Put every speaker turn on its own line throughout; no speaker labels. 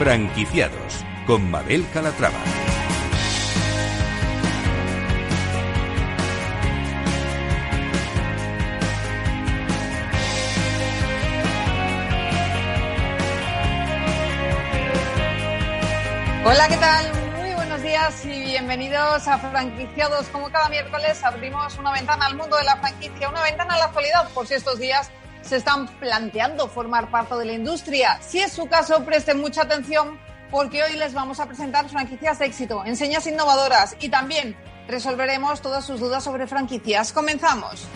Franquiciados con Mabel Calatrava.
Hola, ¿qué tal? Muy buenos días y bienvenidos a Franquiciados. Como cada miércoles abrimos una ventana al mundo de la franquicia, una ventana a la actualidad, por si estos días se están planteando formar parte de la industria. Si es su caso, presten mucha atención porque hoy les vamos a presentar franquicias de éxito, enseñas innovadoras y también resolveremos todas sus dudas sobre franquicias. Comenzamos.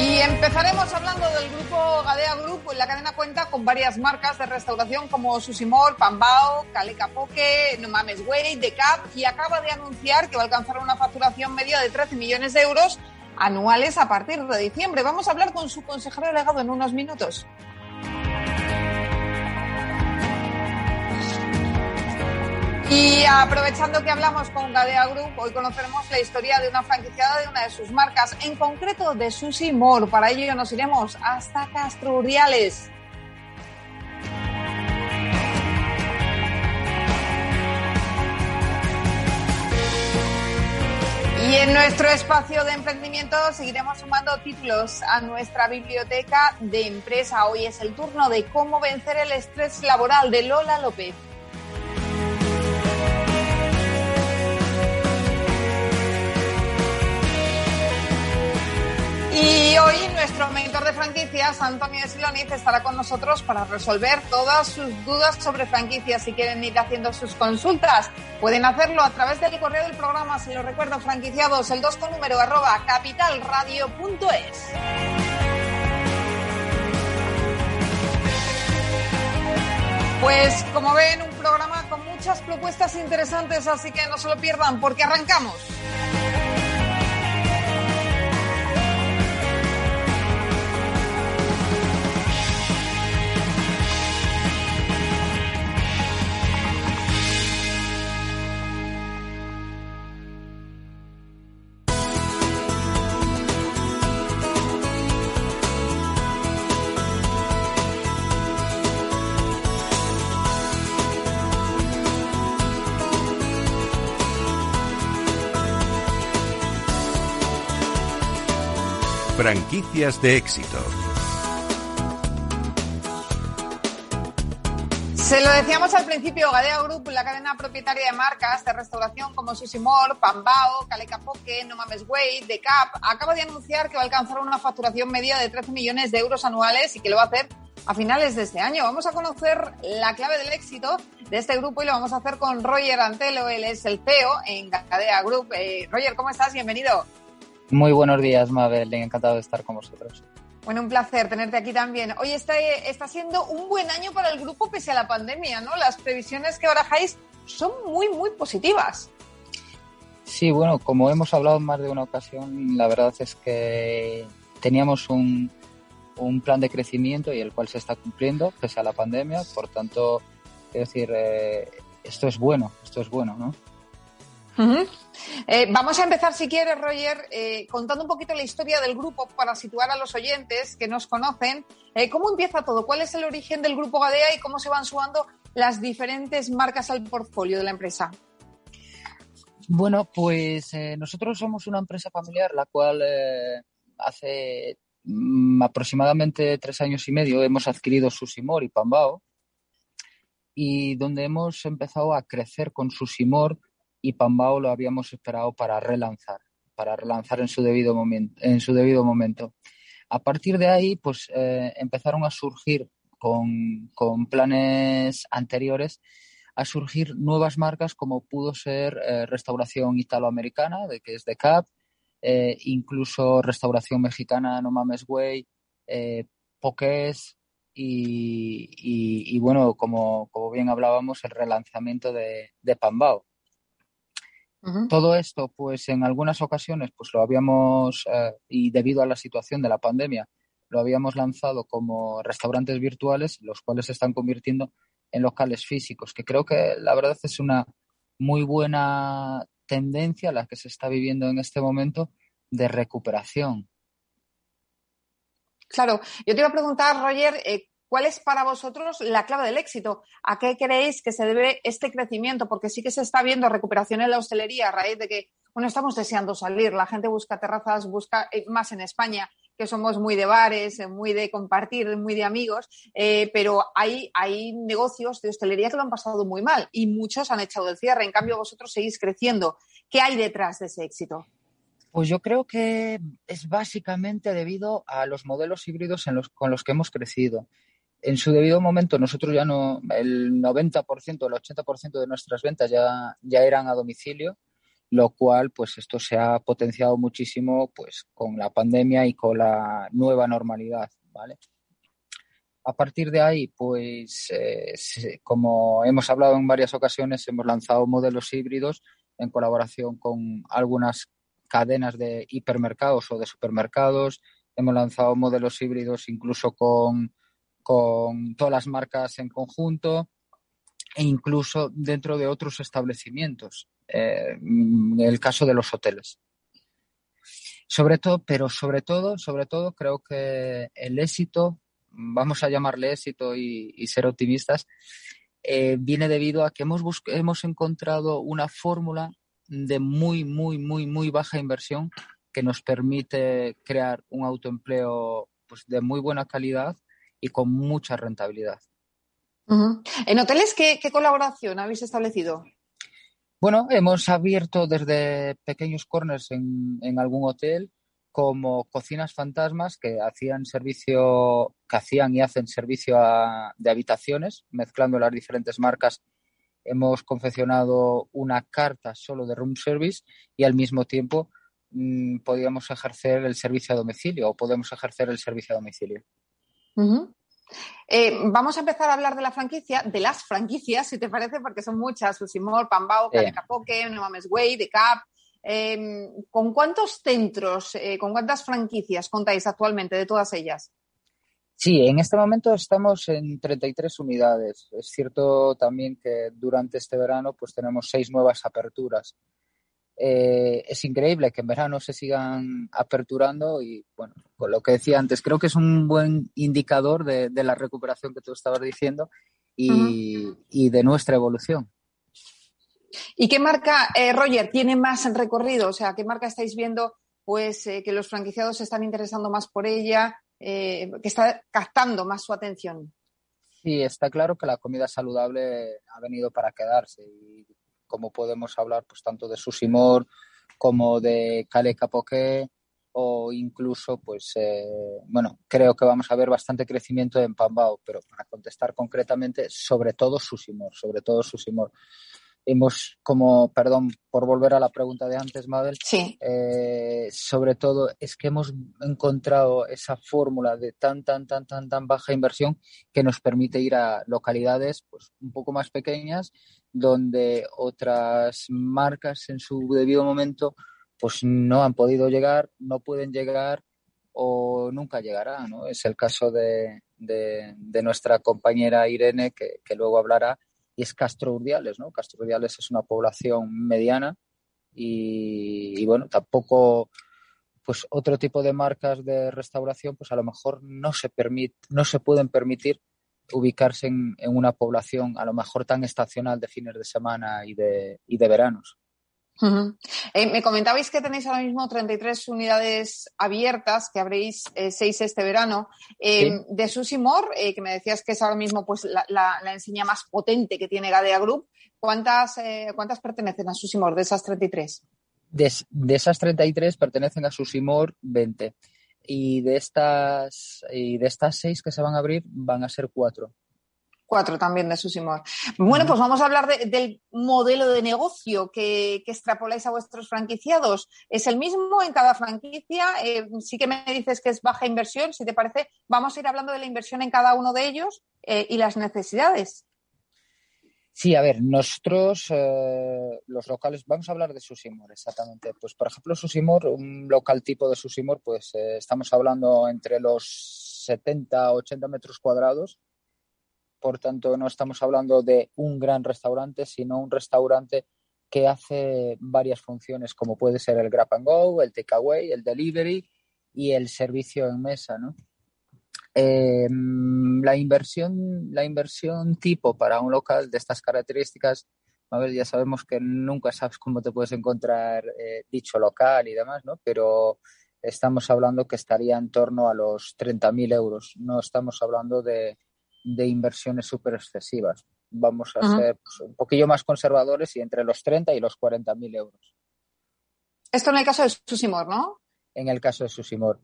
Y empezaremos hablando del grupo Gadea Group. La cadena cuenta con varias marcas de restauración como Susimor, Pambao, Caleca Poke, No Mames Way, Decap y acaba de anunciar que va a alcanzar una facturación media de 13 millones de euros anuales a partir de diciembre. Vamos a hablar con su consejero delegado en unos minutos. Y aprovechando que hablamos con Gadea Group, hoy conoceremos la historia de una franquiciada de una de sus marcas, en concreto de Susi More. Para ello nos iremos hasta Castro Urdiales. Y en nuestro espacio de emprendimiento seguiremos sumando títulos a nuestra biblioteca de empresa. Hoy es el turno de cómo vencer el estrés laboral de Lola López. Nuestro mentor de franquicias, Antonio Siloniz, estará con nosotros para resolver todas sus dudas sobre franquicias. Si quieren ir haciendo sus consultas, pueden hacerlo a través del correo del programa, se lo recuerdo, franquiciados, el 2 con número arroba capitalradio.es. Pues como ven, un programa con muchas propuestas interesantes, así que no se lo pierdan porque arrancamos.
Franquicias de éxito.
Se lo decíamos al principio, Gadea Group, la cadena propietaria de marcas de restauración como Susimor, Pambao, Caleca Poke, No Mames Way, Decap, acaba de anunciar que va a alcanzar una facturación media de 13 millones de euros anuales y que lo va a hacer a finales de este año. Vamos a conocer la clave del éxito de este grupo y lo vamos a hacer con Roger Antelo, él es el CEO en Gadea Group. Eh, Roger, ¿cómo estás? Bienvenido.
Muy buenos días, Mabel. Encantado de estar con vosotros.
Bueno, un placer tenerte aquí también. Hoy está, está siendo un buen año para el grupo pese a la pandemia, ¿no? Las previsiones que barajáis son muy, muy positivas.
Sí, bueno, como hemos hablado en más de una ocasión, la verdad es que teníamos un, un plan de crecimiento y el cual se está cumpliendo pese a la pandemia. Por tanto, es decir, eh, esto es bueno, esto es bueno, ¿no?
Eh, vamos a empezar, si quieres, Roger, eh, contando un poquito la historia del grupo para situar a los oyentes que nos conocen. Eh, ¿Cómo empieza todo? ¿Cuál es el origen del grupo Gadea y cómo se van sumando las diferentes marcas al portfolio de la empresa?
Bueno, pues nosotros somos una empresa familiar, la cual hace mm, aproximadamente tres años y medio hemos adquirido Susimor y Pambao y donde hemos empezado a crecer con Susimor y Pambao lo habíamos esperado para relanzar, para relanzar en su debido momento. En su debido momento. A partir de ahí, pues eh, empezaron a surgir con, con, planes anteriores, a surgir nuevas marcas como pudo ser eh, restauración italoamericana, de que es de CAP, eh, incluso restauración mexicana No Mames Way, Pokés, y, y, y, bueno, como, como, bien hablábamos, el relanzamiento de, de Pambao. Todo esto, pues en algunas ocasiones, pues lo habíamos, eh, y debido a la situación de la pandemia, lo habíamos lanzado como restaurantes virtuales, los cuales se están convirtiendo en locales físicos, que creo que la verdad es una muy buena tendencia la que se está viviendo en este momento de recuperación.
Claro, yo te iba a preguntar, Roger, eh, ¿cuál es para vosotros la clave del éxito? ¿A qué creéis que se debe este crecimiento? Porque sí que se está viendo recuperación en la hostelería a raíz de que, bueno, estamos deseando salir, la gente busca terrazas, busca eh, más en España, que somos muy de bares, eh, muy de compartir, muy de amigos, pero hay, hay negocios de hostelería que lo han pasado muy mal y muchos han echado el cierre. En cambio, vosotros seguís creciendo. ¿Qué hay detrás de ese éxito?
Pues yo creo que es básicamente debido a los modelos híbridos con los que hemos crecido. En su debido momento, nosotros ya no, el 90%, el 80% de nuestras ventas ya, ya eran a domicilio, lo cual, pues esto se ha potenciado muchísimo, pues con la pandemia y con la nueva normalidad, ¿vale? A partir de ahí, pues, eh, como hemos hablado en varias ocasiones, hemos lanzado modelos híbridos en colaboración con algunas cadenas de hipermercados o de supermercados. Hemos lanzado modelos híbridos incluso con, con todas las marcas en conjunto e incluso dentro de otros establecimientos, eh, en el caso de los hoteles. Sobre todo, pero sobre todo, sobre todo, creo que el éxito, vamos a llamarle éxito y, ser optimistas, eh, viene debido a que hemos, hemos encontrado una fórmula de muy, muy, muy, muy baja inversión que nos permite crear un autoempleo pues, de muy buena calidad y con mucha rentabilidad.
¿En hoteles qué, colaboración habéis establecido?
Bueno, hemos abierto desde pequeños corners en, en, algún hotel como cocinas fantasmas que hacían servicio, que hacían y hacen servicio de habitaciones, mezclando las diferentes marcas hemos confeccionado una carta solo de room service y al mismo tiempo mm, podíamos ejercer el servicio a domicilio o podemos ejercer el servicio a domicilio.
Eh, vamos a empezar a hablar de la franquicia, de las franquicias, si te parece, porque son muchas, Susimor, Pambao, Canecapoque, No Mames Way, The Cap. Em, ¿Con cuántos centros, eh, con cuántas franquicias contáis actualmente de todas ellas?
Sí, en este momento estamos en 33 unidades. Es cierto también que durante este verano pues tenemos seis nuevas aperturas. Eh, es increíble que en verano se sigan aperturando y bueno, con lo que decía antes, creo que es un buen indicador de, la recuperación que tú estabas diciendo y, de nuestra evolución.
¿Y qué marca, eh, Roger, tiene más recorrido? O sea, ¿qué marca estáis viendo pues eh, que los franquiciados se están interesando más por ella? Eh, que está captando más su atención.
Sí, está claro que la comida saludable ha venido para quedarse y como podemos hablar pues tanto de Susimor como de Cale Capoque o incluso pues eh, bueno creo que vamos a ver bastante crecimiento en Pambao pero para contestar concretamente sobre todo Susimor sobre todo Susimor hemos como, perdón por volver a la pregunta de antes, Mabel,
sí.
Eh, sobre todo es que hemos encontrado esa fórmula de tan, tan, tan, tan, tan baja inversión que nos permite ir a localidades pues, un poco más pequeñas donde otras marcas en su debido momento pues no han podido llegar, no pueden llegar o nunca llegará, ¿no? Es el caso de, de, nuestra compañera Irene, que, que luego hablará, y es Castro Urdiales, ¿no? Castro Urdiales es una población mediana y, bueno, tampoco pues otro tipo de marcas de restauración pues a lo mejor no se permite, no se pueden permitir ubicarse en, en, una población a lo mejor tan estacional de fines de semana y de, y de veranos.
Eh, me comentabais que tenéis ahora mismo 33 unidades abiertas, que habréis eh, seis este verano. Eh, de Susimor, que me decías que es ahora mismo pues, la, la, enseña más potente que tiene Gadea Group, ¿cuántas, ¿cuántas pertenecen a Susimor de esas 33?
De, de esas 33 pertenecen a Susimor 20. Y de estas, y de estas seis que se van a abrir, van a ser cuatro
cuatro también de Susimor. Bueno, pues vamos a hablar del modelo de negocio que, extrapoláis a vuestros franquiciados. ¿Es el mismo en cada franquicia? Eh, sí que me dices que es baja inversión. Si te parece, vamos a ir hablando de la inversión en cada uno de ellos eh, y las necesidades.
Sí, a ver, nosotros, eh, los locales, vamos a hablar de Susimor, exactamente. Pues, por ejemplo, Susimor, un local tipo de Susimor, pues estamos hablando entre los 70 80 metros cuadrados por tanto, no estamos hablando de un gran restaurante, sino un restaurante que hace varias funciones, como puede ser el grab and go, el takeaway, el delivery y el servicio en mesa, ¿no? Em, la inversión, la inversión tipo para un local de estas características, a ver, ya sabemos que nunca sabes cómo te puedes encontrar eh, dicho local y demás, ¿no? Pero estamos hablando que estaría en torno a los 30.000 euros. No estamos hablando de, de inversiones súper excesivas. Vamos a ser pues, un poquillo más conservadores y entre los 30 y los 40.000 euros.
Esto en el caso de Susimor, ¿no?
En el caso de Susimor.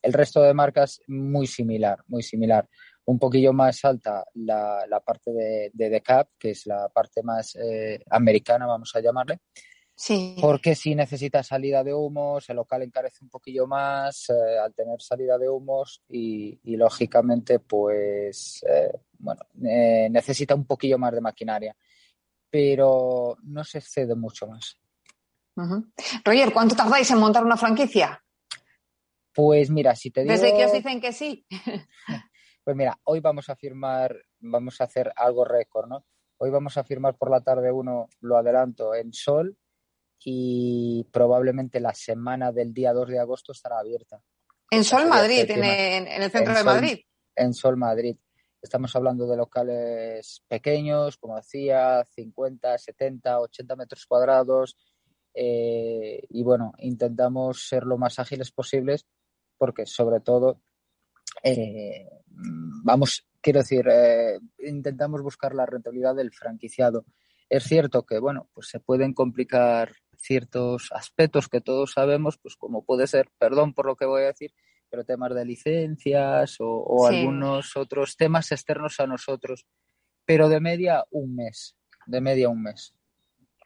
El resto de marcas muy similar, muy similar. Un poquillo más alta la, la parte de, de Decap, que es la parte más eh, americana, vamos a llamarle.
Sí.
Porque si necesita salida de humos, el local encarece un poquillo más eh, al tener salida de humos y, y lógicamente, pues, eh, bueno, eh, necesita un poquillo más de maquinaria, pero no se excede mucho más.
Uh -huh. Roger, ¿cuánto tardáis en montar una franquicia?
Pues mira, si te digo...
Desde que os dicen que sí.
pues mira, hoy vamos a firmar, vamos a hacer algo récord, ¿no? Hoy vamos a firmar por la tarde uno, lo adelanto, en Sol y probablemente la semana del día 2 de agosto estará abierta.
En Sol Madrid, en, en, el centro
en
de
Sol,
Madrid.
En Sol Madrid. Estamos hablando de locales pequeños, como decía, 50, 70, 80 metros cuadrados. Eh, y bueno, intentamos ser lo más ágiles posibles porque sobre todo eh, vamos, quiero decir, eh, intentamos buscar la rentabilidad del franquiciado. Es cierto que, bueno, pues se pueden complicar ciertos aspectos que todos sabemos, pues como puede ser, perdón por lo que voy a decir, pero temas de licencias o, o sí. algunos otros temas externos a nosotros. Pero de media un mes, de media un mes.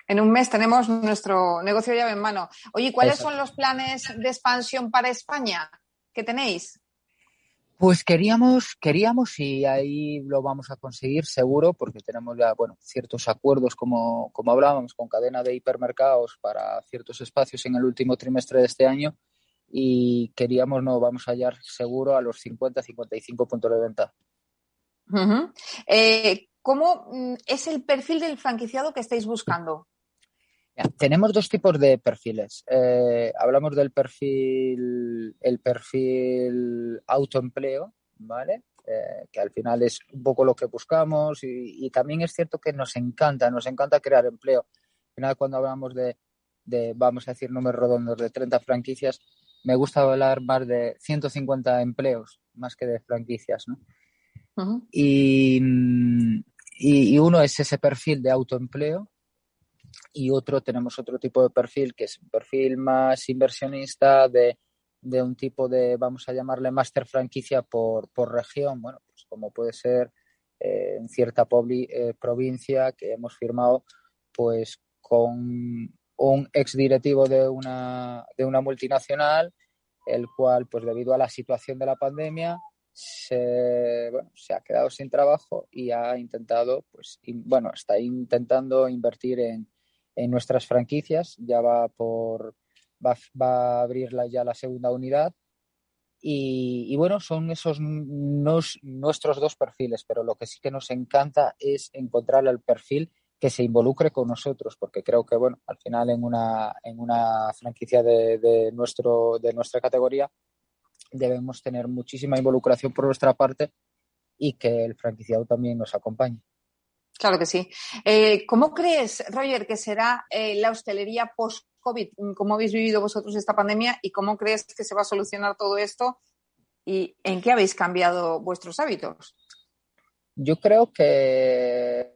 En un mes tenemos nuestro negocio llave en mano. Oye, ¿cuáles Exacto. son los planes de expansión para España que tenéis?
Pues queríamos, queríamos y ahí lo vamos a conseguir seguro porque tenemos ya, bueno, ciertos acuerdos como, como hablábamos con cadena de hipermercados para ciertos espacios en el último trimestre de este año y queríamos, no, vamos a hallar seguro a los 50, 55 puntos de venta.
Eh, ¿Cómo es el perfil del franquiciado que estáis buscando?
Tenemos dos tipos de perfiles. Eh, hablamos del perfil, el perfil autoempleo, ¿vale? Eh, que al final es un poco lo que buscamos y, y, también es cierto que nos encanta, nos encanta crear empleo. Al final cuando hablamos de, de, vamos a decir, números redondos de 30 franquicias, me gusta hablar más de 150 empleos más que de franquicias, ¿no? Uh -huh. y, y, y uno es ese perfil de autoempleo y otro tenemos otro tipo de perfil que es un perfil más inversionista de, de un tipo de, vamos a llamarle máster franquicia por, por región, bueno, pues como puede ser eh, en cierta eh, provincia que hemos firmado pues con un ex directivo de una, de una multinacional, el cual pues debido a la situación de la pandemia se, bueno, se ha quedado sin trabajo y ha intentado, pues, bueno, está intentando invertir en, en nuestras franquicias, ya va por va, va a abrir la, ya la segunda unidad y, y, bueno, son esos nos, nuestros dos perfiles, pero lo que sí que nos encanta es encontrar el perfil que se involucre con nosotros, porque creo que bueno, al final en una, en una franquicia de, de, nuestro, de nuestra categoría debemos tener muchísima involucración por nuestra parte y que el franquiciado también nos acompañe.
Claro que sí. Eh, ¿Cómo crees, Roger, que será eh, la hostelería post-COVID? ¿Cómo habéis vivido vosotros esta pandemia y cómo crees que se va a solucionar todo esto? ¿Y en qué habéis cambiado vuestros hábitos?
Yo creo que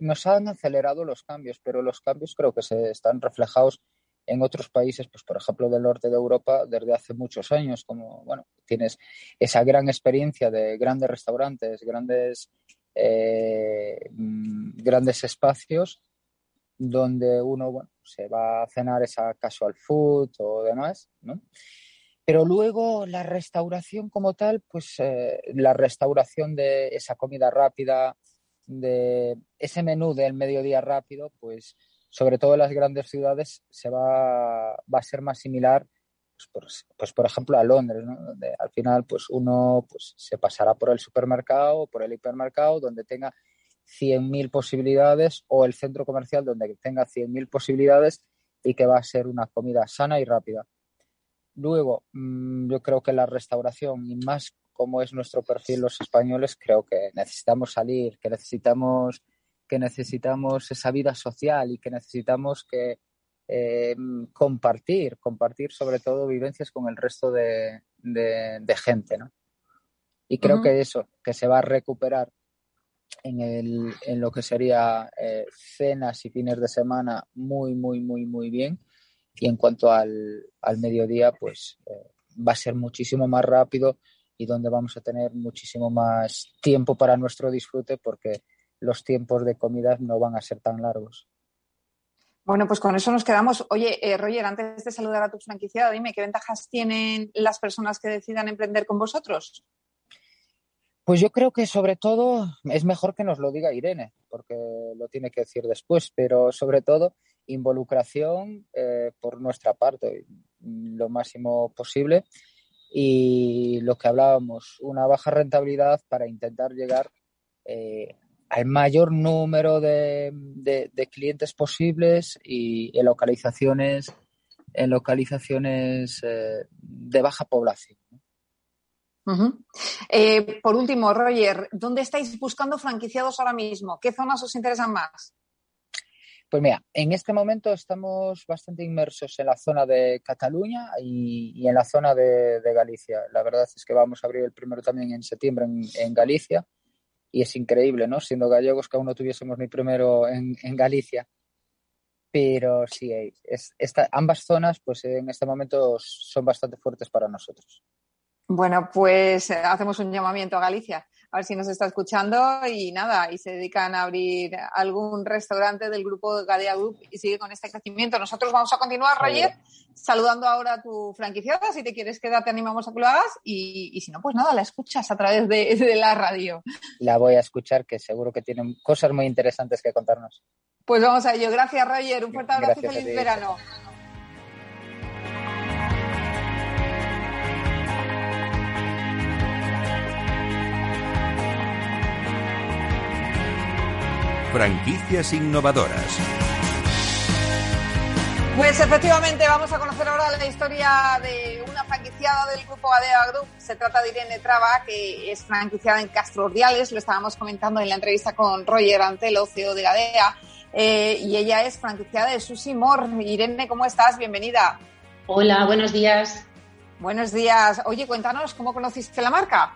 nos han acelerado los cambios, pero los cambios creo que se están reflejados en otros países, pues por ejemplo del norte de Europa, desde hace muchos años, como bueno, tienes esa gran experiencia de grandes restaurantes, grandes eh, grandes espacios donde uno bueno, se va a cenar esa casual food o demás, ¿no? Pero luego la restauración como tal, pues eh, la restauración de esa comida rápida, de ese menú del mediodía rápido, pues sobre todo en las grandes ciudades se va, va a ser más similar pues por, pues por, ejemplo a Londres, donde al final pues uno pues se pasará por el supermercado, por el hipermercado, donde tenga 100.000 posibilidades o el centro comercial donde tenga 100.000 posibilidades y que va a ser una comida sana y rápida. Luego, mmm, yo creo que la restauración y más como es nuestro perfil los españoles, creo que necesitamos salir, que necesitamos, que necesitamos esa vida social y que necesitamos que eh, compartir, compartir sobre todo vivencias con el resto de, gente, ¿no? Y creo que eso, que se va a recuperar en, el, en lo que sería eh, cenas y fines de semana muy, muy, muy, muy bien. Y en cuanto al, al mediodía, pues eh, va a ser muchísimo más rápido y donde vamos a tener muchísimo más tiempo para nuestro disfrute porque los tiempos de comida no van a ser tan largos.
Bueno, pues con eso nos quedamos. Oye, eh, Roger, antes de saludar a tu franquiciado, dime qué ventajas tienen las personas que decidan emprender con vosotros.
Pues yo creo que sobre todo es mejor que nos lo diga Irene, porque lo tiene que decir después, pero sobre todo involucración eh, por nuestra parte, lo máximo posible. Y lo que hablábamos, una baja rentabilidad para intentar llegar eh, al mayor número de, clientes posibles y en localizaciones, en localizaciones eh, de baja población.
por último, Roger, ¿dónde estáis buscando franquiciados ahora mismo? ¿Qué zonas os interesan más?
Pues mira, en este momento estamos bastante inmersos en la zona de Cataluña y, en la zona de, Galicia. La verdad es que vamos a abrir el primero también en septiembre en, Galicia y es increíble, ¿no? Siendo gallegos que aún no tuviésemos ni primero en, Galicia. Pero sí, es, ambas zonas pues en este momento son bastante fuertes para nosotros.
Bueno, pues eh, hacemos un llamamiento a Galicia a ver si nos está escuchando y nada, y se dedican a abrir algún restaurante del grupo Gadea Group y sigue con este crecimiento. Nosotros vamos a continuar, Roger, saludando ahora a tu franquiciada. Si te quieres quedar, te animamos a que lo hagas y, si no, pues nada, la escuchas a través de, la radio.
La voy a escuchar, que seguro que tienen cosas muy interesantes que contarnos.
Pues vamos a ello. Gracias, Roger. Un fuerte abrazo y feliz verano.
Franquicias innovadoras.
Pues efectivamente vamos a conocer ahora la historia de una franquiciada del grupo Adea Group. Se trata de Irene Traba, que es franquiciada en Castro Ordiales. Lo estábamos comentando en la entrevista con Roger Antelo, CEO de Adea. Eh, y ella es franquiciada de Sushi Mor. Irene, ¿cómo estás? Bienvenida.
Hola, buenos días.
Buenos días. Oye, cuéntanos, ¿cómo conociste la marca?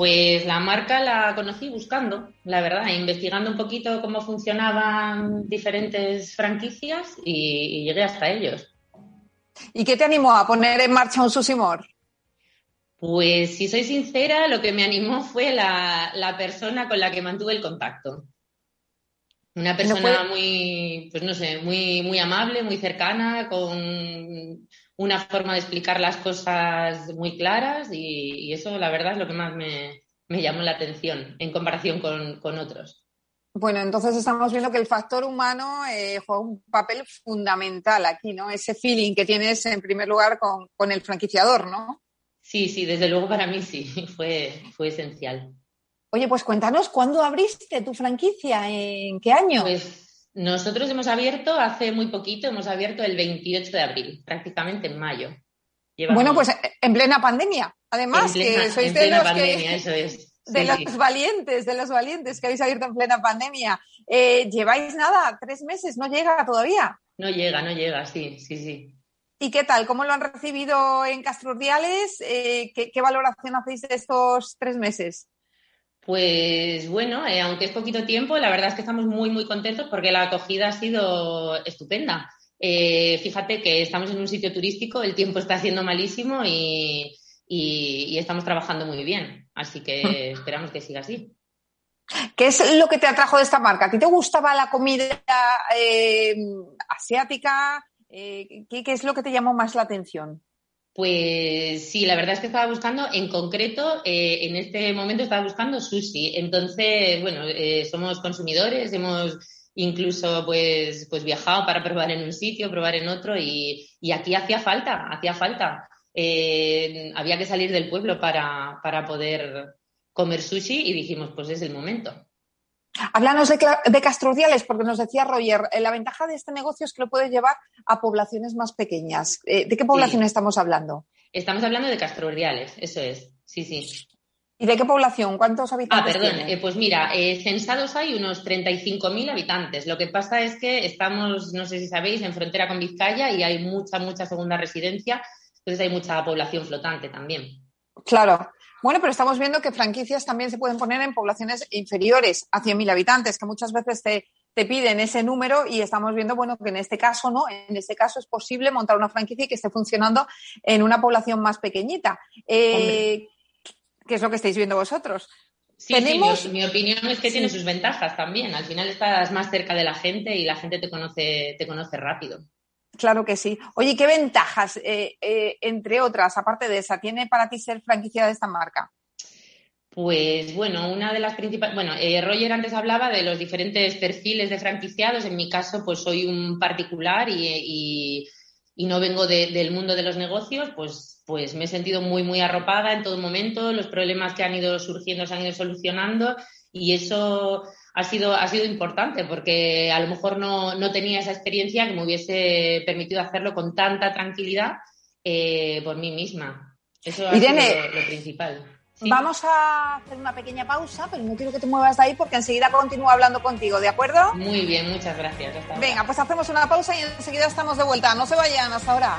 Pues la marca la conocí buscando, la verdad, investigando un poquito cómo funcionaban diferentes franquicias y, llegué hasta ellos.
¿Y qué te animó a poner en marcha un Susimor?
Pues si soy sincera, lo que me animó fue la, persona con la que mantuve el contacto. Una persona muy, pues no sé, muy, muy amable, muy cercana, con una forma de explicar las cosas muy claras y, eso la verdad es lo que más me, llamó la atención en comparación con, otros.
Bueno, entonces estamos viendo que el factor humano eh, juega un papel fundamental aquí, ¿no? Ese feeling que tienes en primer lugar con, el franquiciador, ¿no?
Sí, sí, desde luego para mí sí, fue, fue esencial.
Oye, pues cuéntanos, ¿cuándo abriste tu franquicia? ¿En qué año?
Pues nosotros hemos abierto hace muy poquito, hemos abierto el 28 de abril, prácticamente en mayo.
Bueno, pues en plena pandemia. Además, que sois de los
pandemia, eso es.
de los valientes, de los valientes que habéis abierto en plena pandemia. Eh, ¿Lleváis nada? ¿Tres meses? ¿No llega todavía?
No llega, no llega, sí, sí, sí.
¿Y qué tal? ¿Cómo lo han recibido en Castro Eh, ¿qué, valoración hacéis de estos tres meses?
Pues bueno, eh, aunque es poquito tiempo, la verdad es que estamos muy, muy contentos porque la acogida ha sido estupenda. Eh, fíjate que estamos en un sitio turístico, el tiempo está siendo malísimo y, estamos trabajando muy bien. Así que esperamos que siga así.
¿Qué es lo que te atrajo de esta marca? ¿A ti te gustaba la comida eh, asiática? ¿qué, ¿Qué es lo que te llamó más la atención?
Pues sí, la verdad es que estaba buscando, en concreto, eh, en este momento estaba buscando sushi. Entonces, bueno, eh, somos consumidores, hemos incluso pues, pues viajado para probar en un sitio, probar en otro y, aquí hacía falta, hacía falta. Eh, había que salir del pueblo para, para poder comer sushi y dijimos, pues es el momento.
Háblanos de, de Castrodiales, porque nos decía Roger, eh, la ventaja de este negocio es que lo puedes llevar a poblaciones más pequeñas. Eh, ¿De qué población estamos hablando?
Estamos hablando de Castro eso es. Sí, sí.
¿Y de qué población? ¿Cuántos habitantes?
Ah, perdón. Eh, pues mira, eh, censados hay unos 35.000 habitantes. Lo que pasa es que estamos, no sé si sabéis, en frontera con Vizcaya y hay mucha, mucha segunda residencia. Entonces hay mucha población flotante también.
Claro. Bueno, pero estamos viendo que franquicias también se pueden poner en poblaciones inferiores a 100.000 habitantes, que muchas veces te, te piden ese número y estamos viendo, bueno, que en este caso no, en este caso es posible montar una franquicia y que esté funcionando en una población más pequeñita. Eh, ¿Qué es lo que estáis viendo vosotros?
Sí, ¿Tenemos... mi, opinión es que tiene sus ventajas también. Al final estás más cerca de la gente y la gente te conoce, te conoce rápido.
Claro que sí. Oye, ¿qué ventajas, eh, eh, entre otras, aparte de esa, tiene para ti ser franquiciada de esta marca?
Pues bueno, una de las principales. Bueno, eh, Roger antes hablaba de los diferentes perfiles de franquiciados. En mi caso, pues soy un particular y, no vengo del mundo de los negocios, pues, pues me he sentido muy, muy arropada en todo momento. Los problemas que han ido surgiendo se han ido solucionando y eso ha sido, ha sido importante porque a lo mejor no, tenía esa experiencia que me hubiese permitido hacerlo con tanta tranquilidad eh, por mí misma. Eso ha sido lo principal.
Vamos a hacer una pequeña pausa, pero no quiero que te muevas de ahí porque enseguida continúo hablando contigo, ¿de acuerdo?
Muy bien, muchas gracias.
Venga, pues hacemos una pausa y enseguida estamos de vuelta. No se vayan hasta ahora.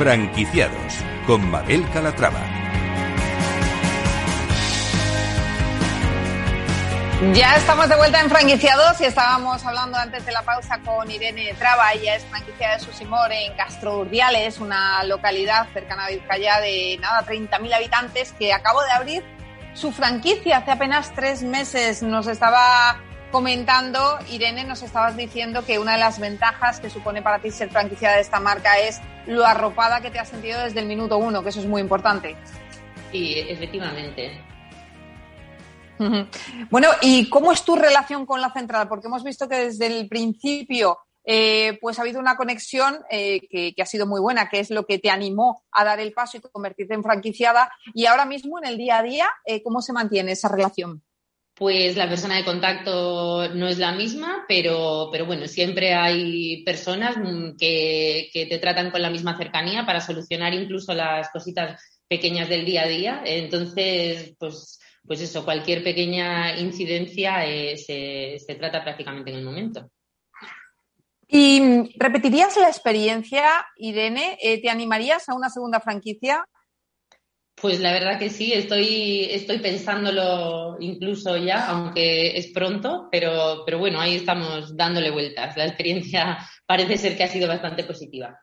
Franquiciados con Mabel Calatrava.
Ya estamos de vuelta en franquiciados y estábamos hablando antes de la pausa con Irene Traba. Ella es franquicia de Susimor en Castro Urdiales, una localidad cercana a Vizcaya de nada, 30.000 habitantes que acabo de abrir su franquicia hace apenas tres meses. Nos estaba comentando, Irene, nos estabas diciendo que una de las ventajas que supone para ti ser franquicia de esta marca es lo arropada que te has sentido desde el minuto uno, que eso es muy importante.
Sí, efectivamente.
Bueno, ¿y cómo es tu relación con la central? Porque hemos visto que desde el principio eh, pues ha habido una conexión eh, que, ha sido muy buena, que es lo que te animó a dar el paso y convertirte en franquiciada. Y ahora mismo, en el día a día, eh, ¿cómo se mantiene esa relación?
Pues la persona de contacto no es la misma, pero, pero bueno, siempre hay personas mm, que, que te tratan con la misma cercanía para solucionar incluso las cositas pequeñas del día a día. Entonces, pues pues eso, cualquier pequeña incidencia eh, se, trata prácticamente en el momento.
¿Y repetirías la experiencia, Irene? Eh, ¿Te animarías a una segunda franquicia?
Pues la verdad que sí, estoy, estoy pensándolo incluso ya, aunque es pronto, pero, pero bueno, ahí estamos dándole vueltas. La experiencia parece ser que ha sido bastante positiva.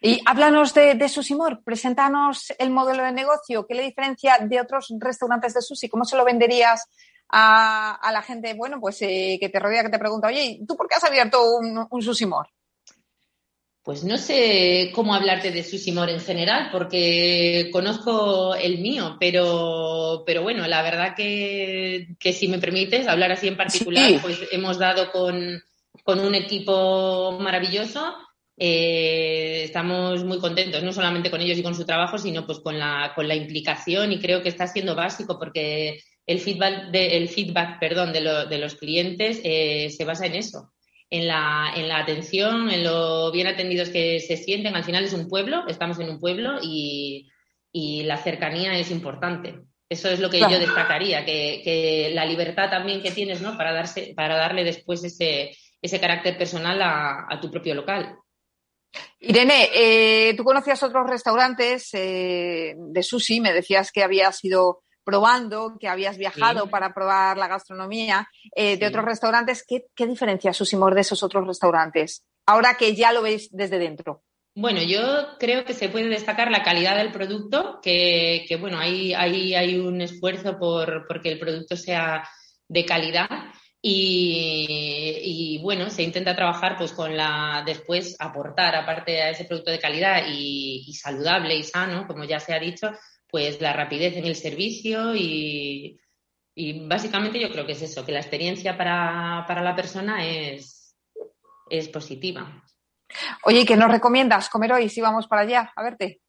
Y háblanos de, de Susimor, preséntanos el modelo de negocio, ¿qué le diferencia de otros restaurantes de sushi? ¿Cómo se lo venderías a, la gente, bueno, pues eh, que te rodea, que te pregunta, oye, ¿tú por qué has abierto un, un Susimor?
Pues no sé cómo hablarte de Susimor en general, porque conozco el mío, pero, pero bueno, la verdad que, si me permites hablar así en particular, pues hemos dado con, con un equipo maravilloso. Eh, estamos muy contentos, no solamente con ellos y con su trabajo, sino pues con la, con la implicación y creo que está siendo básico porque el feedback, de, el feedback perdón, de, de los clientes eh, se basa en eso, en la, en la atención, en lo bien atendidos que se sienten. Al final es un pueblo, estamos en un pueblo y, y la cercanía es importante. Eso es lo que yo destacaría, que, que, la libertad también que tienes ¿no? para, darse, para darle después ese, ese carácter personal a, a tu propio local.
Irene, eh, tú conocías otros restaurantes eh, de sushi, me decías que habías ido probando, que habías viajado para probar la gastronomía eh, de otros restaurantes. ¿Qué, ¿Qué diferencia Susimor de esos otros restaurantes? Ahora que ya lo veis desde dentro.
Bueno, yo creo que se puede destacar la calidad del producto, que, que bueno, ahí hay, hay, un esfuerzo por porque el producto sea de calidad y, bueno, se intenta trabajar pues con la, después aportar, aparte a ese producto de calidad y, saludable y sano, como ya se ha dicho, pues la rapidez en el servicio y, básicamente yo creo que es eso, que la experiencia para, para la persona es, es positiva.
Oye, ¿qué nos recomiendas comer hoy si vamos para allá a verte?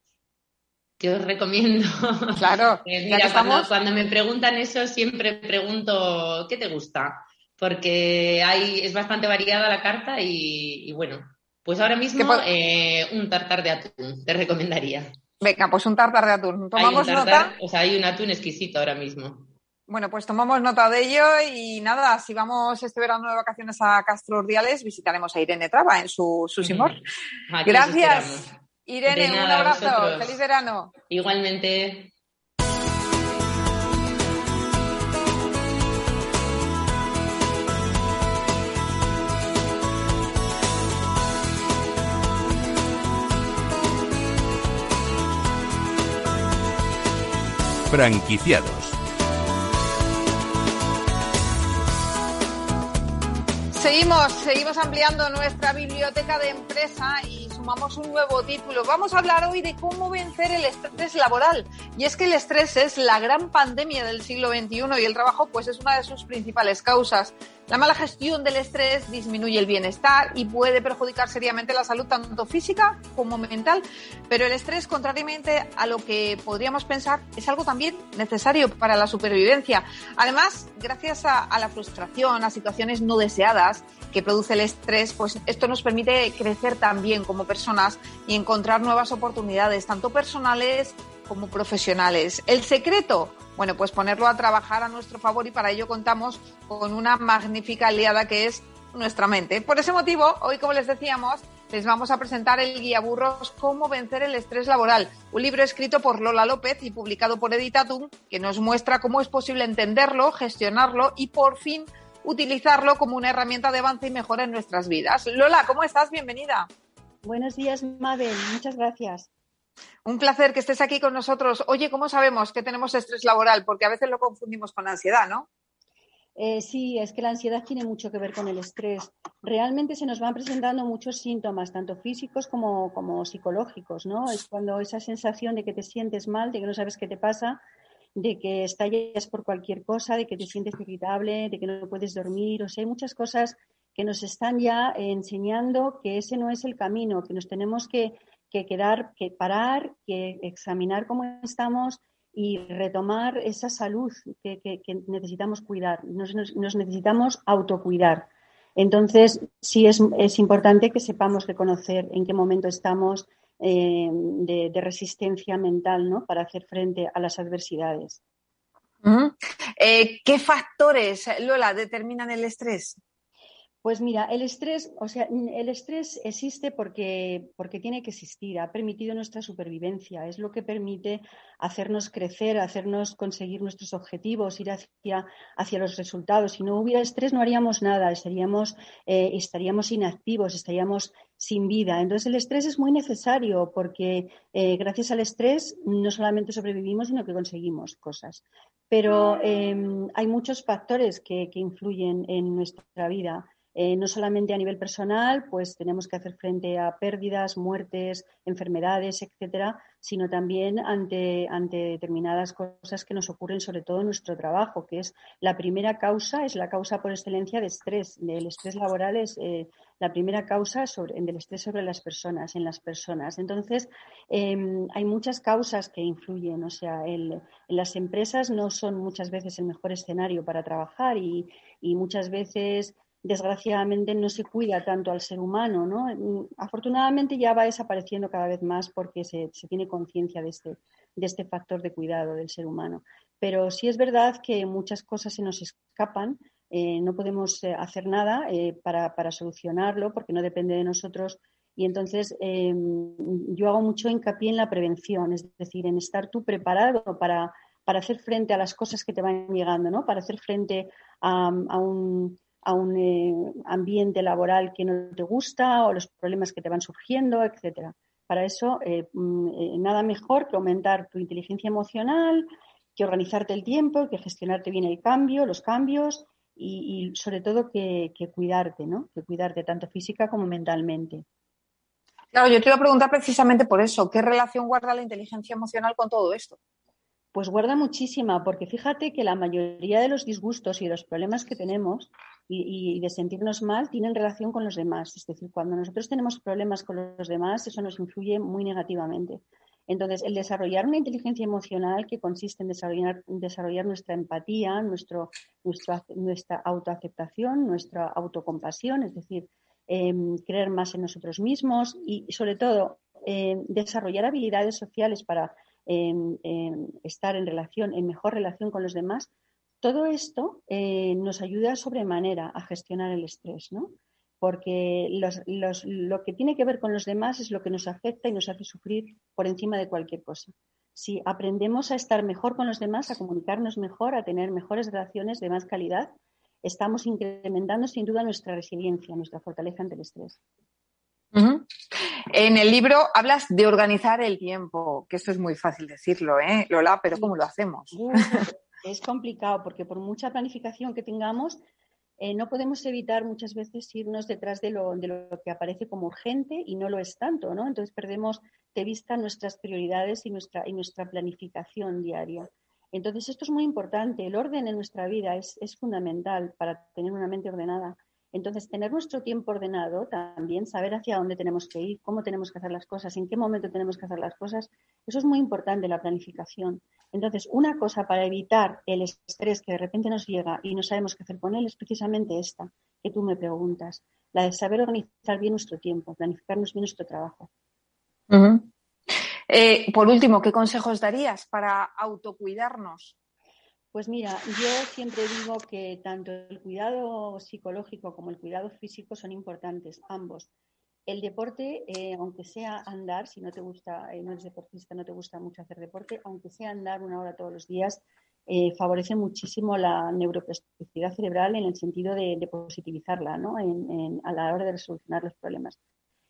¿Qué os recomiendo?
Claro,
eh, mira, cuando, cuando, me preguntan eso siempre pregunto, ¿qué te gusta? porque hay, es bastante variada la carta y, bueno, pues ahora mismo eh, un tartar de atún, te recomendaría.
Venga, pues un tartar de atún. ¿Tomamos nota?
O sea, hay un atún exquisito ahora mismo.
Bueno, pues tomamos nota de ello y nada, si vamos este verano de vacaciones a Castro Urdiales, visitaremos a Irene Traba en su, su Simor. Gracias, Irene, un abrazo, feliz verano.
Igualmente.
Franquiciados.
Seguimos, seguimos ampliando nuestra biblioteca de empresa y sumamos un nuevo título. Vamos a hablar hoy de cómo vencer el estrés laboral. Y es que el estrés es la gran pandemia del siglo XXI y el trabajo pues es una de sus principales causas. La mala gestión del estrés disminuye el bienestar y puede perjudicar seriamente la salud tanto física como mental, pero el estrés, contrariamente a lo que podríamos pensar, es algo también necesario para la supervivencia. Además, gracias a, la frustración, a situaciones no deseadas que produce el estrés, pues esto nos permite crecer también como personas y encontrar nuevas oportunidades, tanto personales como profesionales. El secreto, bueno, pues ponerlo a trabajar a nuestro favor y para ello contamos con una magnífica aliada que es nuestra mente. Por ese motivo, hoy, como les decíamos, les vamos a presentar el guía burros Cómo vencer el estrés laboral, un libro escrito por Lola López y publicado por Editatum que nos muestra cómo es posible entenderlo, gestionarlo y por fin utilizarlo como una herramienta de avance y mejora en nuestras vidas. Lola, ¿cómo estás? Bienvenida.
Buenos días, Mabel. Muchas gracias.
Un placer que estés aquí con nosotros. Oye, ¿cómo sabemos que tenemos estrés laboral? Porque a veces lo confundimos con ansiedad, ¿no?
Eh, sí, es que la ansiedad tiene mucho que ver con el estrés. Realmente se nos van presentando muchos síntomas, tanto físicos como, como psicológicos, ¿no? Es cuando esa sensación de que te sientes mal, de que no sabes qué te pasa, de que estallas por cualquier cosa, de que te sientes irritable, de que no puedes dormir. O sea, hay muchas cosas que nos están ya enseñando que ese no es el camino, que nos tenemos que, quedar, que parar, que examinar cómo estamos y retomar esa salud que, necesitamos cuidar. Nos, necesitamos autocuidar. Entonces, sí es, es, importante que sepamos reconocer en qué momento estamos eh, de, resistencia mental ¿no? para hacer frente a las adversidades.
Eh, ¿Qué factores, Lola, determinan el estrés?
Pues mira, el estrés, o sea, el estrés existe porque, porque tiene que existir, ha permitido nuestra supervivencia, es lo que permite hacernos crecer, hacernos conseguir nuestros objetivos, ir hacia, hacia los resultados. Si no hubiera estrés no haríamos nada, estaríamos, eh, estaríamos inactivos, estaríamos sin vida. Entonces el estrés es muy necesario porque eh, gracias al estrés no solamente sobrevivimos, sino que conseguimos cosas. Pero em, hay muchos factores que, que influyen en nuestra vida. Eh, no solamente a nivel personal, pues tenemos que hacer frente a pérdidas, muertes, enfermedades, etcétera, sino también ante, ante determinadas cosas que nos ocurren, sobre todo en nuestro trabajo, que es la primera causa, es la causa por excelencia de estrés. El estrés laboral es eh, la primera causa sobre, del estrés sobre las personas, en las personas. Entonces, em, hay muchas causas que influyen. O sea, en las empresas no son muchas veces el mejor escenario para trabajar y, y muchas veces desgraciadamente no se cuida tanto al ser humano, ¿no? Afortunadamente ya va desapareciendo cada vez más porque se, tiene conciencia de este, de este factor de cuidado del ser humano. Pero sí es verdad que muchas cosas se nos escapan, eh, no podemos eh, hacer nada eh, para, para, solucionarlo porque no depende de nosotros. Y entonces em, yo hago mucho hincapié en la prevención, es decir, en estar tú preparado para, para hacer frente a las cosas que te van llegando, ¿no? Para hacer frente a un a un eh, ambiente laboral que no te gusta o los problemas que te van surgiendo, etcétera. Para eso, eh, mm, eh, nada mejor que aumentar tu inteligencia emocional, que organizarte el tiempo, que gestionarte bien el cambio, los cambios y, sobre todo que, que, cuidarte, ¿no? Que cuidarte tanto física como mentalmente.
Claro, yo te iba a preguntar precisamente por eso, ¿qué relación guarda la inteligencia emocional con todo esto?
Pues guarda muchísima, porque fíjate que la mayoría de los disgustos y los problemas que tenemos y, de sentirnos mal tienen relación con los demás. Es decir, cuando nosotros tenemos problemas con los demás, eso nos influye muy negativamente. Entonces, el desarrollar una inteligencia emocional que consiste en desarrollar, desarrollar nuestra empatía, nuestro, nuestra autoaceptación, nuestra autocompasión, es decir, em, creer más en nosotros mismos y, sobre todo, em, desarrollar habilidades sociales para estar en relación, en mejor relación con los demás, todo esto eh, nos ayuda sobremanera a gestionar el estrés, ¿no? Porque lo que tiene que ver con los demás es lo que nos afecta y nos hace sufrir por encima de cualquier cosa. Si aprendemos a estar mejor con los demás, a comunicarnos mejor, a tener mejores relaciones de más calidad, estamos incrementando sin duda nuestra resiliencia, nuestra fortaleza ante el estrés.
En el libro hablas de organizar el tiempo, que esto es muy fácil decirlo, ¿eh, Lola? Pero ¿cómo lo hacemos?
es complicado porque por mucha planificación que tengamos, eh, no podemos evitar muchas veces irnos detrás de lo, de lo, que aparece como urgente y no lo es tanto, ¿no? Entonces perdemos de vista nuestras prioridades y nuestra, y nuestra planificación diaria. Entonces esto es muy importante. El orden en nuestra vida es, es fundamental para tener una mente ordenada. Entonces, tener nuestro tiempo ordenado, también saber hacia dónde tenemos que ir, cómo tenemos que hacer las cosas, en qué momento tenemos que hacer las cosas, eso es muy importante, la planificación. Entonces, una cosa para evitar el estrés que de repente nos llega y no sabemos qué hacer con él es precisamente esta que tú me preguntas, la de saber organizar bien nuestro tiempo, planificarnos bien nuestro trabajo.
Eh, por último, ¿qué consejos darías para autocuidarnos?
Pues mira, yo siempre digo que tanto el cuidado psicológico como el cuidado físico son importantes, ambos. el deporte, eh, aunque sea andar, si no te gusta, eh, no eres deportista, no te gusta mucho hacer deporte, aunque sea andar una hora todos los días, eh, favorece muchísimo la neuroplasticidad cerebral en el sentido de, positivizarla ¿no? a la hora de resolucionar los problemas.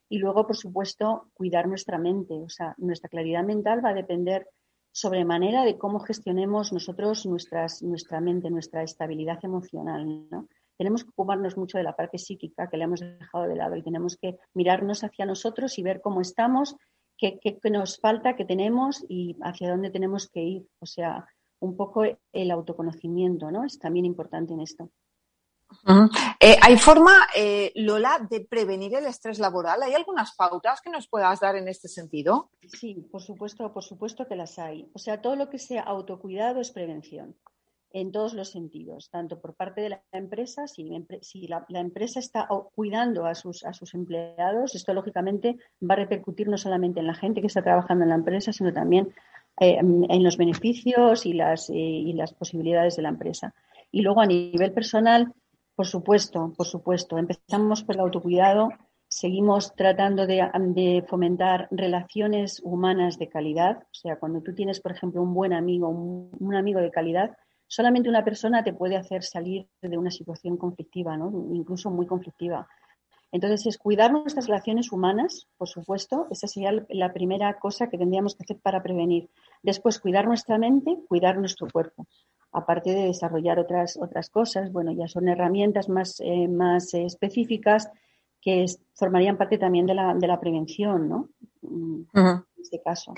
Y luego, por supuesto, cuidar nuestra mente. O sea, nuestra claridad mental va a depender sobremanera de cómo gestionemos nosotros nuestras, nuestra mente, nuestra estabilidad emocional. ¿no? tenemos que ocuparnos mucho de la parte psíquica que le hemos dejado de lado y tenemos que mirarnos hacia nosotros y ver cómo estamos, qué, nos falta, qué tenemos y hacia dónde tenemos que ir. O sea, un poco el autoconocimiento, ¿no? Es también importante en esto.
Eh, ¿Hay forma, eh, Lola, de prevenir el estrés laboral? ¿Hay algunas pautas que nos puedas dar en este sentido?
Sí, por supuesto, por supuesto que las hay. O sea, todo lo que sea autocuidado es prevención en todos los sentidos, tanto por parte de la empresa, si, la, empresa está cuidando a sus, a sus empleados, esto lógicamente va a repercutir no solamente en la gente que está trabajando en la empresa, sino también eh, en los beneficios eh, y las posibilidades de la empresa. Y luego a nivel personal, por supuesto, por supuesto, empezamos por el autocuidado, seguimos tratando de, fomentar relaciones humanas de calidad. O sea, cuando tú tienes, por ejemplo, un buen amigo, un amigo de calidad, solamente una persona te puede hacer salir de una situación conflictiva, ¿no? incluso muy conflictiva. Entonces, es cuidar nuestras relaciones humanas, por supuesto, esa sería la primera cosa que tendríamos que hacer para prevenir. Después, cuidar nuestra mente, cuidar nuestro cuerpo. Aparte de desarrollar otras, otras cosas, bueno, ya son herramientas más, eh, más específicas que formarían parte también de la, de la prevención, ¿no? Mm, en este caso.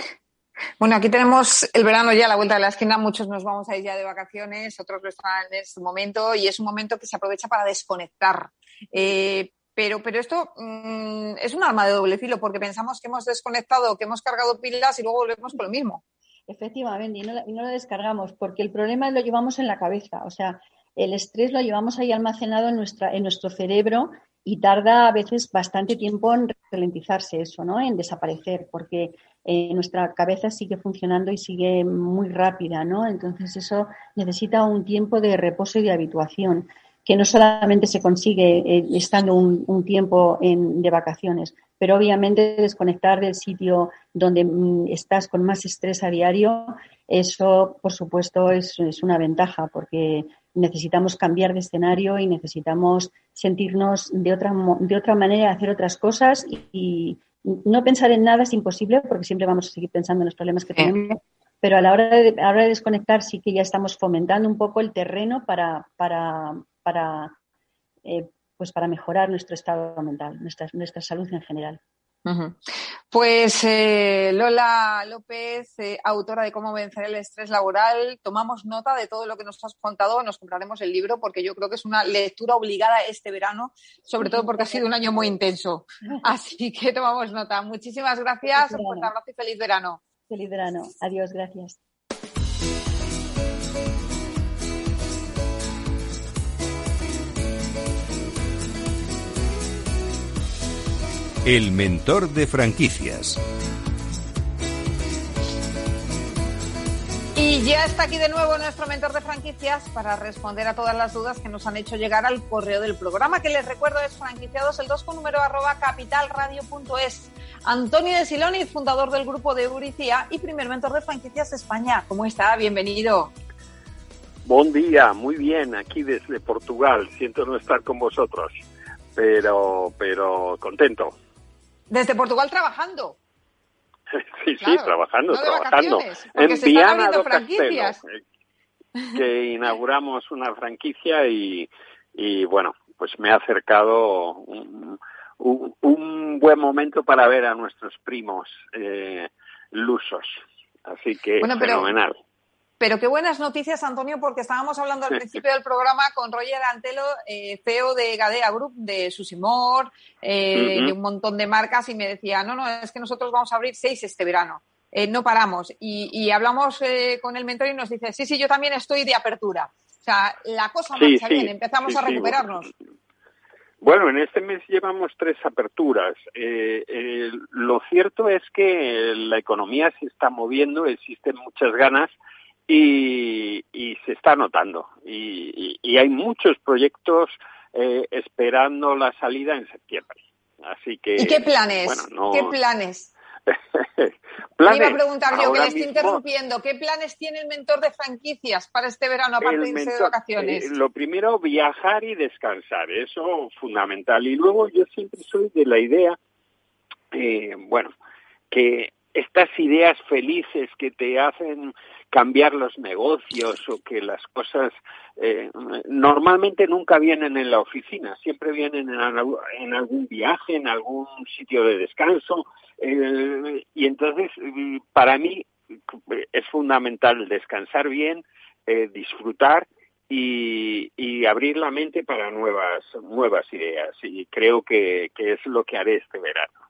Bueno, aquí tenemos el verano ya a la vuelta de la esquina, muchos nos vamos a ir ya de vacaciones, otros lo están en este momento y es un momento que se aprovecha para desconectar. Eh, pero, pero esto mm, es un arma de doble filo porque pensamos que hemos desconectado, que hemos cargado pilas y luego volvemos con lo mismo.
Efectivamente, y no, y lo descargamos porque el problema lo llevamos en la cabeza, o sea, el estrés lo llevamos ahí almacenado en, nuestra, en nuestro cerebro y tarda a veces bastante tiempo en ralentizarse eso, ¿no? En desaparecer, porque eh, nuestra cabeza sigue funcionando y sigue muy rápida, ¿no? Entonces eso necesita un tiempo de reposo y de habituación, que no solamente se consigue eh, estando un, tiempo de vacaciones, pero obviamente desconectar del sitio donde mm, estás con más estrés a diario, eso por supuesto es, es una ventaja, porque necesitamos cambiar de escenario y necesitamos sentirnos de otra, de otra manera, hacer otras cosas y, no pensar en nada es imposible porque siempre vamos a seguir pensando en los problemas que tenemos. Pero a la hora de, a de desconectar sí que ya estamos fomentando un poco el terreno para, para, para, eh, pues para mejorar nuestro estado mental, nuestra, nuestra salud en general.
Pues eh, Lola López, eh, autora de Cómo vencer el estrés laboral, tomamos nota de todo lo que nos has contado, nos compraremos el libro porque yo creo que es una lectura obligada este verano, sobre todo porque ha sido un año muy intenso. Así que tomamos nota. Muchísimas gracias, un fuerte abrazo y feliz verano.
Feliz verano. Adiós, gracias.
El mentor de franquicias.
Y ya está aquí de nuevo nuestro mentor de franquicias para responder a todas las dudas que nos han hecho llegar al correo del programa, que les recuerdo es franquiciados el 2 con número arroba capitalradio.es. Antonio de Siloni, fundador del grupo de Euricía y primer mentor de franquicias España. ¿Cómo está? Bienvenido.
Buen día, muy bien, aquí desde Portugal. Siento no estar con vosotros, pero, pero contento.
Desde Portugal trabajando.
sí, sí, trabajando, trabajando. En Viana do. Eh, que inauguramos una franquicia y, y bueno, pues me ha acercado un, un, buen momento para ver a nuestros primos eh, lusos. Así que fenomenal.
Pero qué buenas noticias, Antonio, porque estábamos hablando al principio del programa con Roger Antelo, eh, CEO de Gadea Group, de Susimor, eh, de un montón de marcas, y me decía, no, no, es que nosotros vamos a abrir seis este verano. Eh, no paramos. Y, hablamos con el mentor y nos dice, sí, sí, yo también estoy de apertura. O sea, la cosa marcha bien, empezamos a recuperarnos.
Bueno, en este mes llevamos tres aperturas. lo cierto es que la economía se está moviendo, existen muchas ganas y, se está notando. Y, hay muchos proyectos eh, esperando la salida en septiembre. Así que.
¿Y qué planes? ¿Qué planes? planes. iba a preguntar yo, que le estoy interrumpiendo. ¿Qué planes tiene el mentor de franquicias para este verano, aparte de irse de vacaciones?
Eh, lo primero, viajar y descansar. Eso fundamental. Y luego yo siempre soy de la idea, eh, bueno, que estas ideas felices que te hacen cambiar los negocios o que las cosas eh, normalmente nunca vienen en la oficina, siempre vienen en, algún viaje, en algún sitio de descanso. Eh, y entonces, para mí es fundamental descansar bien, eh, disfrutar y, abrir la mente para nuevas, nuevas ideas. Y creo que es lo que haré este verano.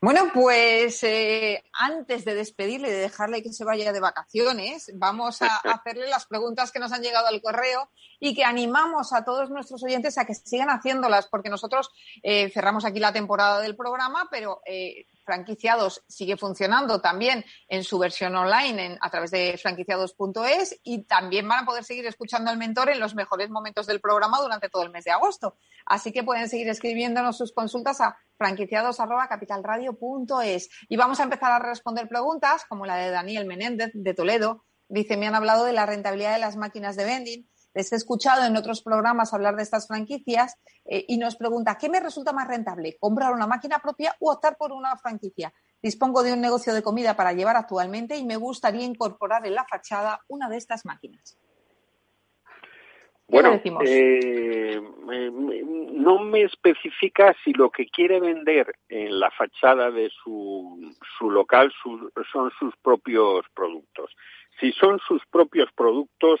Bueno, pues eh, antes de despedirle y de dejarle que se vaya de vacaciones, vamos a hacerle las preguntas que nos han llegado al correo y que animamos a todos nuestros oyentes a que sigan haciéndolas, porque nosotros eh, cerramos aquí la temporada del programa, pero eh, franquiciados sigue funcionando también en su versión online a través de franquiciados.es y también van a poder seguir escuchando al mentor en los mejores momentos del programa durante todo el mes de agosto. Así que pueden seguir escribiéndonos sus consultas a franquiciados.capitalradio.es. Y vamos a empezar a responder preguntas como la de Daniel Menéndez de Toledo. Dice, me han hablado de la rentabilidad de las máquinas de vending les he escuchado en otros programas hablar de estas franquicias eh, y nos pregunta, ¿qué me resulta más rentable? ¿Comprar una máquina propia o optar por una franquicia? Dispongo de un negocio de comida para llevar actualmente y me gustaría incorporar en la fachada una de estas máquinas.
Bueno, eh, no me especifica si lo que quiere vender en la fachada de su, su local son sus propios productos. Si son sus propios productos,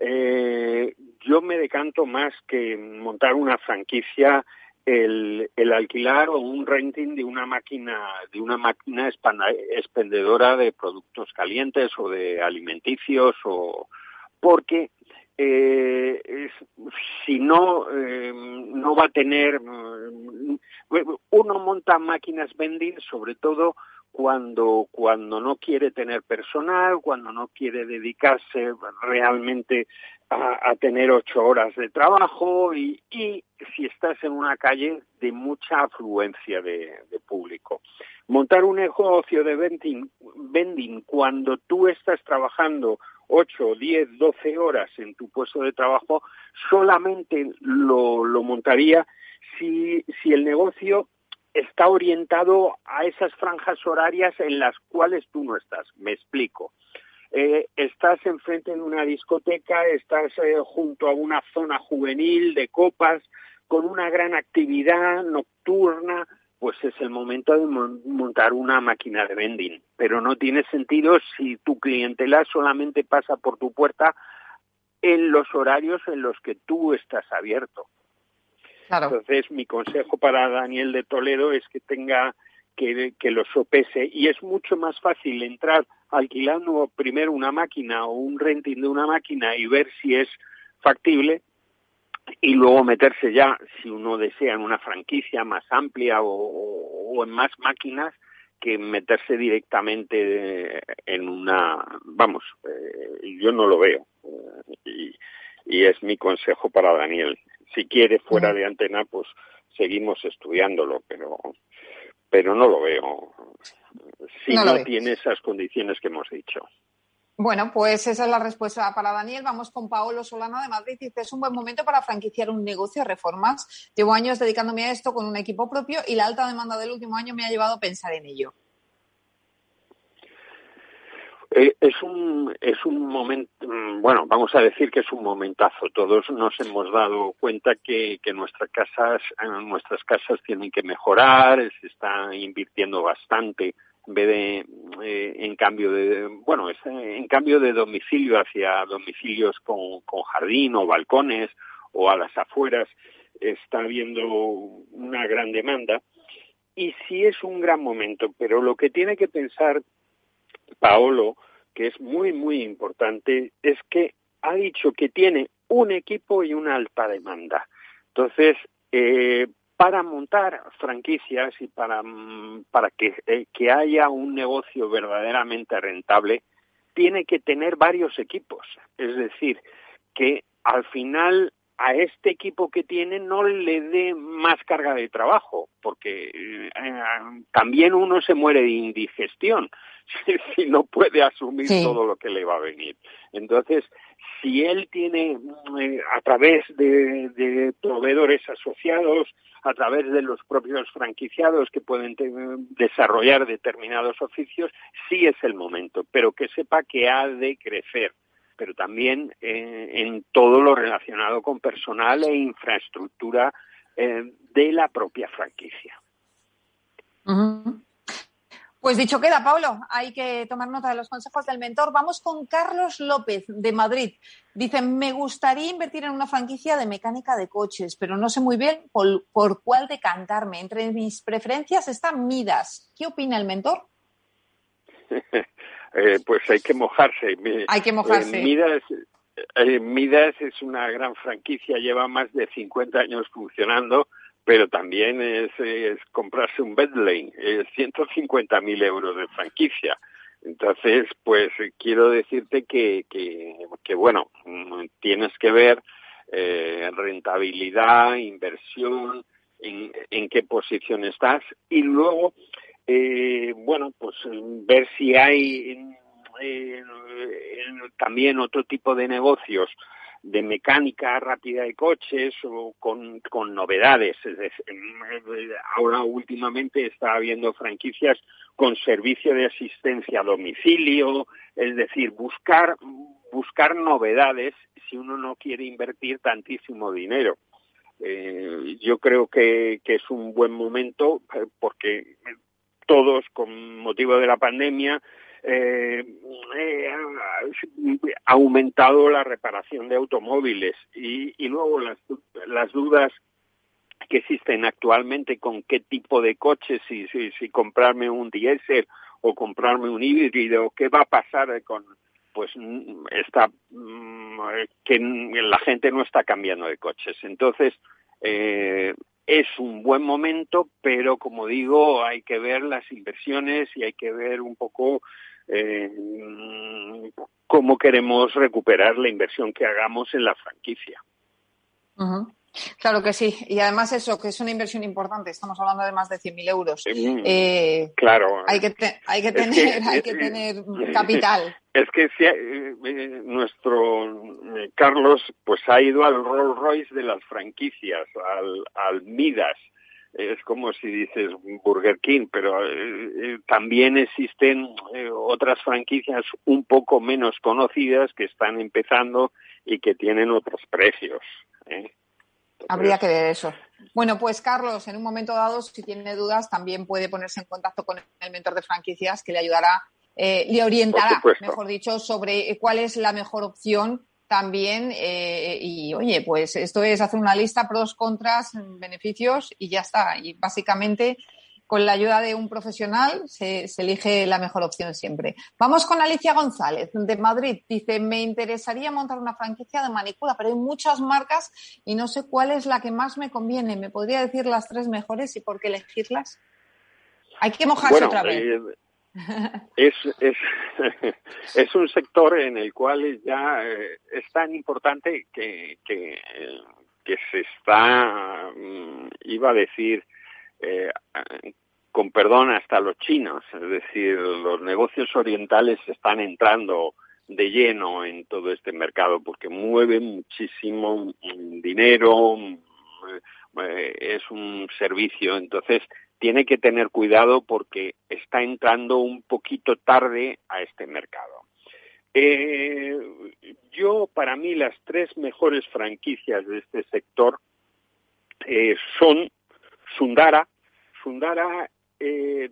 eh, yo me decanto más que montar una franquicia el, alquilar o un renting de una máquina de una máquina expendedora de productos calientes o de alimenticios o porque eh, si no eh, no va a tener mm, uno monta máquinas vending sobre todo cuando, cuando no quiere tener personal, cuando no quiere dedicarse realmente a, tener ocho horas de trabajo y, si estás en una calle de mucha afluencia de, público. Montar un negocio de vending, vending cuando tú estás trabajando ocho, diez, doce horas en tu puesto de trabajo, solamente lo, lo montaría si, si el negocio está orientado a esas franjas horarias en las cuales tú no estás. Me explico. Eh, estás enfrente de una discoteca, estás eh, junto a una zona juvenil de copas, con una gran actividad nocturna, pues es el momento de montar una máquina de vending. Pero no tiene sentido si tu clientela solamente pasa por tu puerta en los horarios en los que tú estás abierto. Entonces, mi consejo para Daniel de Toledo es que tenga que, que lo sopese. Y es mucho más fácil entrar alquilando primero una máquina o un renting de una máquina y ver si es factible y luego meterse ya, si uno desea, en una franquicia más amplia o, en más máquinas que meterse directamente en una, vamos, eh, yo no lo veo. Y, y es mi consejo para Daniel si quiere fuera de antena, pues seguimos estudiándolo, pero pero no lo veo. Si no, tiene esas condiciones que hemos dicho.
Bueno, pues esa es la respuesta para Daniel. Vamos con Paolo Solano de Madrid. Dice, es un buen momento para franquiciar un negocio de reformas. Llevo años dedicándome a esto con un equipo propio y la alta demanda del último año me ha llevado a pensar en ello.
Eh, es un es un momento mm, bueno vamos a decir que es un momentazo. Todos nos hemos dado cuenta que, que nuestras casas nuestras casas tienen que mejorar se está invirtiendo bastante en vez de eh, en cambio de bueno en cambio de domicilio hacia domicilios con, con jardín o balcones o a las afueras está habiendo una gran demanda. Y sí es un gran momento pero lo que tiene que pensar Paolo que es muy, muy importante, es que ha dicho que tiene un equipo y una alta demanda. Entonces, eh, para montar franquicias y para, mm, para que, eh, que haya un negocio verdaderamente rentable, tiene que tener varios equipos. Es decir, que al final a este equipo que tiene no le dé más carga de trabajo, porque eh, también uno se muere de indigestión si, no puede asumir todo lo que le va a venir. Entonces, si él tiene eh, a través de, proveedores asociados, a través de los propios franquiciados que pueden desarrollar determinados oficios, sí es el momento, pero que sepa que ha de crecer pero también eh, en todo lo relacionado con personal e infraestructura eh, de la propia franquicia.
Pues dicho queda, Pablo, hay que tomar nota de los consejos del mentor. Vamos con Carlos López de Madrid. Dice, me gustaría invertir en una franquicia de mecánica de coches, pero no sé muy bien por, por cuál decantarme. Entre mis preferencias están Midas. ¿Qué opina el mentor?
Eh, pues hay que mojarse.
Hay que mojarse.
Midas, eh, Midas es una gran franquicia, lleva más de 50 años funcionando, pero también es, comprarse un Bedlane, es 150 mil euros de franquicia. Entonces, pues quiero decirte que, que, bueno, tienes que ver eh, rentabilidad, inversión, en, en qué posición estás y luego eh, bueno, pues ver si hay también otro tipo de negocios de mecánica rápida de coches o con, con novedades. ahora últimamente está habiendo franquicias con servicio de asistencia a domicilio, es decir, buscar, buscar novedades si uno no quiere invertir tantísimo dinero. Eh, yo creo que, que es un buen momento eh, porque todos con motivo de la pandemia eh, eh, ha aumentado la reparación de automóviles y, luego las, las dudas que existen actualmente con qué tipo de coche, si, si, si comprarme un diésel o comprarme un híbrido, qué va a pasar con, pues está mm, que la gente no está cambiando de coches. Entonces, eh, es un buen momento, pero como digo, hay que ver las inversiones y hay que ver un poco eh, cómo queremos recuperar la inversión que hagamos en la franquicia.
Claro que sí. Y además eso, que es una inversión importante. Estamos hablando de más de 100.000 euros. Eh,
claro.
Hay que, hay que tener, hay que tener capital.
Es que si, eh, eh, nuestro Carlos pues ha ido al Rolls Royce de las franquicias, al, al Midas. Es como si dices Burger King, pero también existen otras franquicias un poco menos conocidas que están empezando y que tienen otros precios. ¿eh?
Habría que ver eso. Bueno, pues Carlos, en un momento dado, si tiene dudas, también puede ponerse en contacto con el mentor de franquicias que le ayudará, eh, le orientará, mejor dicho, sobre cuál es la mejor opción también. Eh, y oye, pues esto es hacer una lista pros, contras, beneficios y ya está. Y básicamente con la ayuda de un profesional se, elige la mejor opción siempre. Vamos con Alicia González de Madrid. Dice, me interesaría montar una franquicia de manicura, pero hay muchas marcas y no sé cuál es la que más me conviene. ¿Me podría decir las tres mejores y por qué elegirlas? Hay que mojarse otra vez. Eh,
es, es, es, un sector en el cual ya eh, es tan importante que, que, que se está, mm, iba a decir, eh, con perdón, hasta los chinos. Es decir, los negocios orientales están entrando de lleno en todo este mercado porque mueve muchísimo dinero, eh, es un servicio, entonces tiene que tener cuidado porque está entrando un poquito tarde a este mercado. Eh, yo, para mí, las tres mejores franquicias de este sector son Sundara. Sundara eh,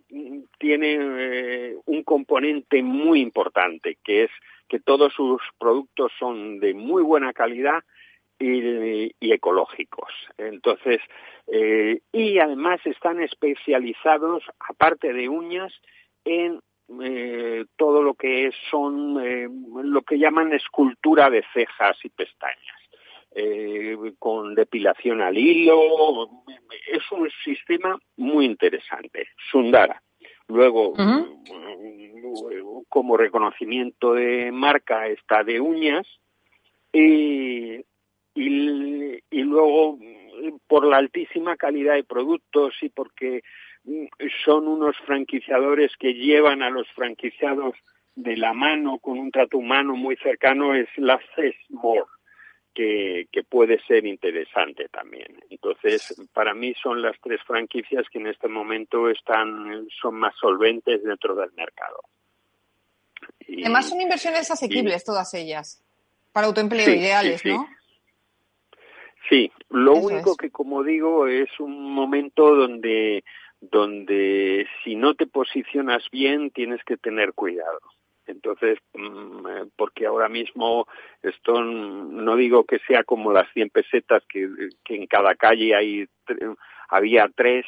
tiene eh, un componente muy importante, que es que todos sus productos son de muy buena calidad y, ecológicos. Entonces, eh, y además están especializados, aparte de uñas, en todo lo que son lo que llaman escultura de cejas y pestañas eh, con depilación al hilo. Es un sistema muy interesante. Sundara. Luego, como reconocimiento de marca está de uñas. Y, y, y luego por la altísima calidad de productos y porque son unos franquiciadores que llevan a los franquiciados de la mano con un trato humano muy cercano es la CESMOR, que, que puede ser interesante también. Entonces, para mí son las tres franquicias que en este momento están, son más solventes dentro del mercado.
Además son inversiones asequibles todas ellas, para autoempleo ideales, ¿no?
Sí, lo único que como digo es un momento donde donde si no te posicionas bien tienes que tener cuidado. Entonces, mm, eh, porque ahora mismo esto no digo que sea como las 100 pesetas que, en cada calle hay había tres,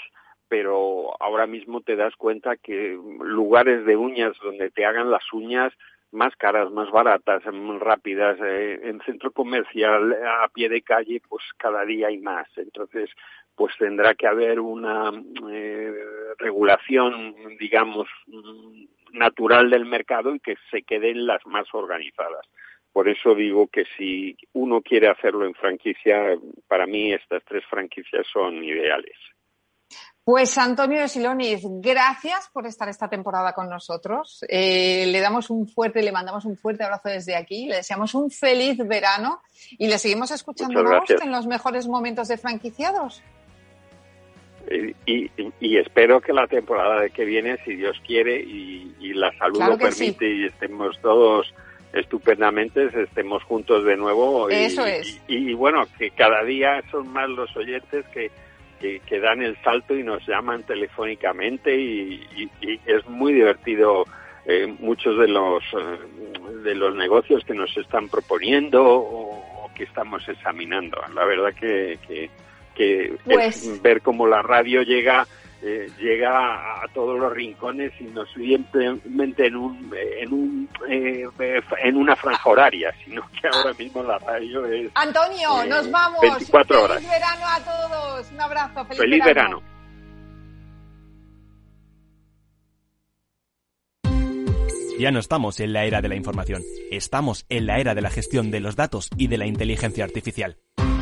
pero ahora mismo te das cuenta que lugares de uñas donde te hagan las uñas más caras, más baratas, rápidas, eh, en centro comercial, a pie de calle, pues cada día hay más. Entonces, pues tendrá que haber una eh, regulación, digamos, natural del mercado y que se queden las más organizadas. Por eso digo que si uno quiere hacerlo en franquicia, para mí estas tres franquicias son ideales.
Pues Antonio de Silonis, gracias por estar esta temporada con nosotros. Eh, le damos un fuerte, le mandamos un fuerte abrazo desde aquí, le deseamos un feliz verano y le seguimos escuchando en los mejores momentos de franquiciados.
Y, espero que la temporada que viene, si Dios quiere y, la salud lo permite y estemos todos estupendamente, estemos juntos de nuevo.
Eso es.
Y, bueno, que cada día son más los oyentes que que, dan el salto y nos llaman telefónicamente y, es muy divertido eh, muchos de los eh, de los negocios que nos están proponiendo o, que estamos examinando. La verdad que, que, pues ver cómo la radio llega eh, llega a todos los rincones y no simplemente en un en un eh, en una franja horaria sino que ahora mismo la radio es
Antonio eh, nos vamos.
24 horas.
Feliz verano a todos. Un abrazo
feliz, verano.
Ya no estamos en la era de la información, estamos en la era de la gestión de los datos y de la inteligencia artificial.